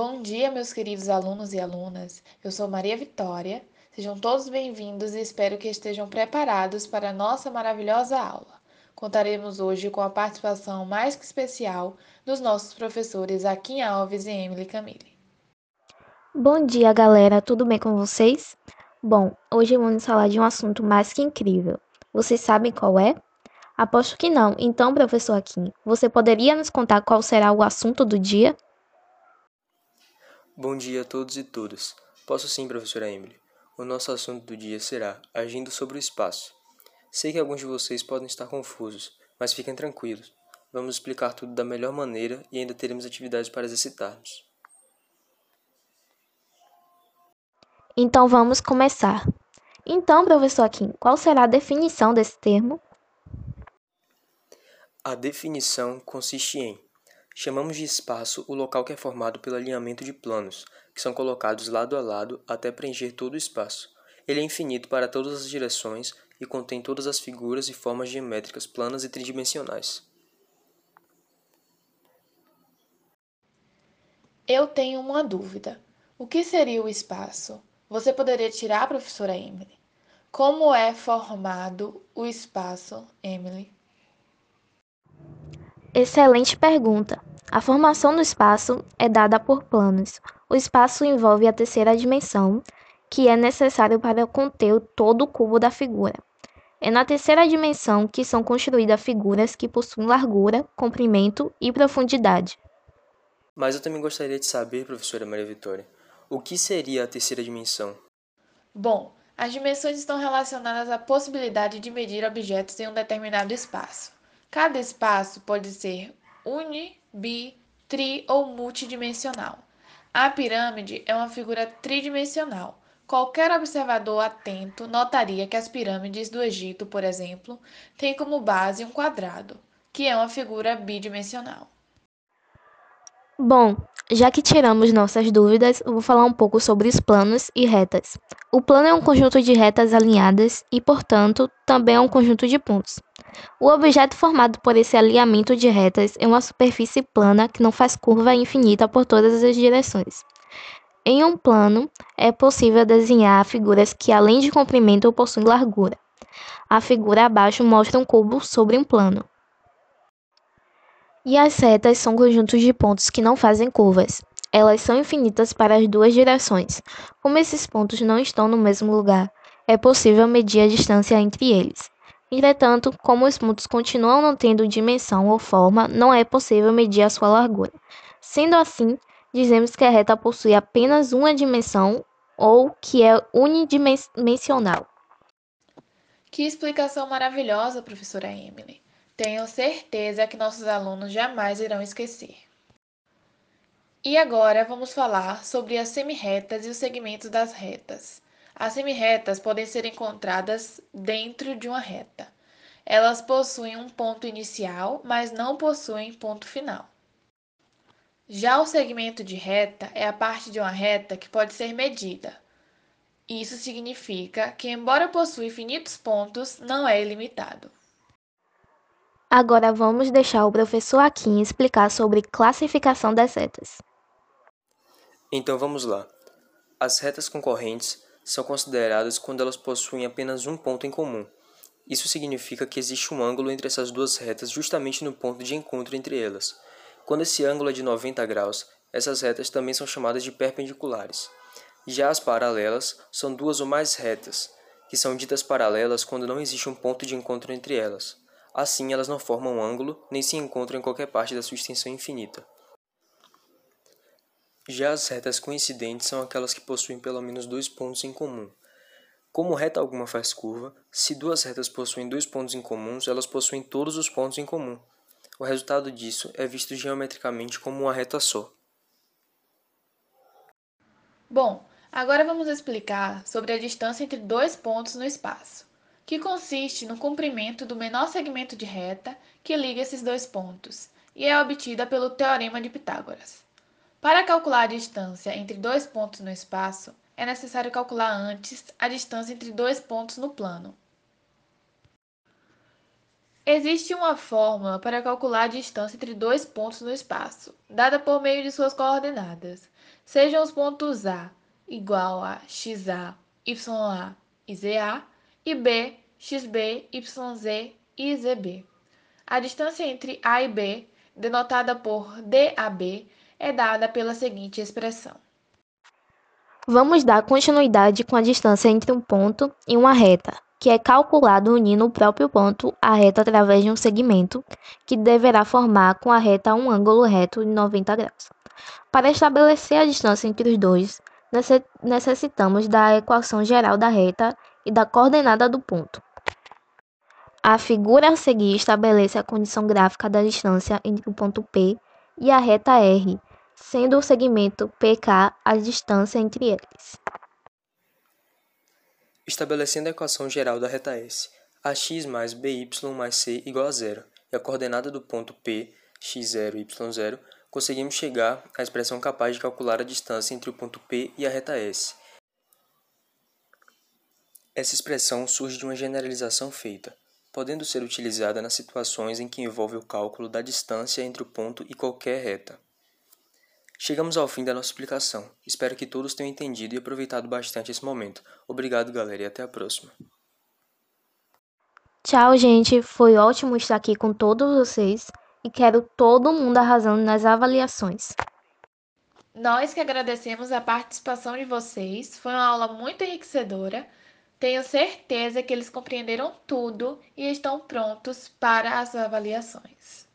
Bom dia, meus queridos alunos e alunas. Eu sou Maria Vitória. Sejam todos bem-vindos e espero que estejam preparados para a nossa maravilhosa aula. Contaremos hoje com a participação mais que especial dos nossos professores Akin Alves e Emily Camille. Bom dia, galera. Tudo bem com vocês? Bom, hoje vamos falar de um assunto mais que incrível. Vocês sabem qual é? Aposto que não. Então, professor Akin, você poderia nos contar qual será o assunto do dia? Bom dia a todos e todas. Posso sim, professora Emily. O nosso assunto do dia será Agindo sobre o Espaço. Sei que alguns de vocês podem estar confusos, mas fiquem tranquilos. Vamos explicar tudo da melhor maneira e ainda teremos atividades para exercitarmos. Então vamos começar. Então, professor Akin, qual será a definição desse termo? A definição consiste em Chamamos de espaço o local que é formado pelo alinhamento de planos, que são colocados lado a lado até preencher todo o espaço. Ele é infinito para todas as direções e contém todas as figuras e formas geométricas planas e tridimensionais. Eu tenho uma dúvida. O que seria o espaço? Você poderia tirar, professora Emily? Como é formado o espaço, Emily? Excelente pergunta. A formação do espaço é dada por planos. O espaço envolve a terceira dimensão, que é necessário para conter todo o cubo da figura. É na terceira dimensão que são construídas figuras que possuem largura, comprimento e profundidade. Mas eu também gostaria de saber, professora Maria Vitória, o que seria a terceira dimensão? Bom, as dimensões estão relacionadas à possibilidade de medir objetos em um determinado espaço. Cada espaço pode ser uni, bi, tri ou multidimensional. A pirâmide é uma figura tridimensional. Qualquer observador atento notaria que as pirâmides do Egito, por exemplo, têm como base um quadrado, que é uma figura bidimensional. Bom, já que tiramos nossas dúvidas, vou falar um pouco sobre os planos e retas. O plano é um conjunto de retas alinhadas e, portanto, também é um conjunto de pontos. O objeto formado por esse alinhamento de retas é uma superfície plana que não faz curva infinita por todas as direções. Em um plano, é possível desenhar figuras que, além de comprimento, possuem largura. A figura abaixo mostra um cubo sobre um plano. E as retas são conjuntos de pontos que não fazem curvas. Elas são infinitas para as duas direções. Como esses pontos não estão no mesmo lugar, é possível medir a distância entre eles. Entretanto, como os pontos continuam não tendo dimensão ou forma, não é possível medir a sua largura. Sendo assim, dizemos que a reta possui apenas uma dimensão ou que é unidimensional. Que explicação maravilhosa, professora Emily. Tenho certeza que nossos alunos jamais irão esquecer. E agora vamos falar sobre as semirretas e os segmentos das retas. As semirretas podem ser encontradas dentro de uma reta. Elas possuem um ponto inicial, mas não possuem ponto final. Já o segmento de reta é a parte de uma reta que pode ser medida. Isso significa que, embora possua infinitos pontos, não é ilimitado. Agora vamos deixar o professor Akin explicar sobre classificação das retas. Então vamos lá. As retas concorrentes são consideradas quando elas possuem apenas um ponto em comum. Isso significa que existe um ângulo entre essas duas retas justamente no ponto de encontro entre elas. Quando esse ângulo é de 90 graus, essas retas também são chamadas de perpendiculares. Já as paralelas são duas ou mais retas, que são ditas paralelas quando não existe um ponto de encontro entre elas. Assim, elas não formam um ângulo nem se encontram em qualquer parte da sua extensão infinita. Já as retas coincidentes são aquelas que possuem pelo menos dois pontos em comum. Como reta alguma faz curva, se duas retas possuem dois pontos em comum, elas possuem todos os pontos em comum. O resultado disso é visto geometricamente como uma reta só. Bom, agora vamos explicar sobre a distância entre dois pontos no espaço que consiste no comprimento do menor segmento de reta que liga esses dois pontos, e é obtida pelo Teorema de Pitágoras. Para calcular a distância entre dois pontos no espaço, é necessário calcular antes a distância entre dois pontos no plano. Existe uma fórmula para calcular a distância entre dois pontos no espaço, dada por meio de suas coordenadas. sejam os pontos A igual a XA, YA e ZA e B, XB, YZ e ZB. A distância entre A e B, denotada por DAB, é dada pela seguinte expressão. Vamos dar continuidade com a distância entre um ponto e uma reta, que é calculado unindo o próprio ponto à reta através de um segmento, que deverá formar com a reta um ângulo reto de 90 graus. Para estabelecer a distância entre os dois, necessitamos da equação geral da reta e da coordenada do ponto. A figura a seguir estabelece a condição gráfica da distância entre o ponto P e a reta R, sendo o segmento PK a distância entre eles. Estabelecendo a equação geral da reta S, ax mais by mais c igual a zero, e a coordenada do ponto P, x0 e y0, conseguimos chegar à expressão capaz de calcular a distância entre o ponto P e a reta S. Essa expressão surge de uma generalização feita, podendo ser utilizada nas situações em que envolve o cálculo da distância entre o ponto e qualquer reta. Chegamos ao fim da nossa explicação. Espero que todos tenham entendido e aproveitado bastante esse momento. Obrigado, galera, e até a próxima. Tchau, gente. Foi ótimo estar aqui com todos vocês e quero todo mundo arrasando nas avaliações. Nós que agradecemos a participação de vocês. Foi uma aula muito enriquecedora. Tenho certeza que eles compreenderam tudo e estão prontos para as avaliações.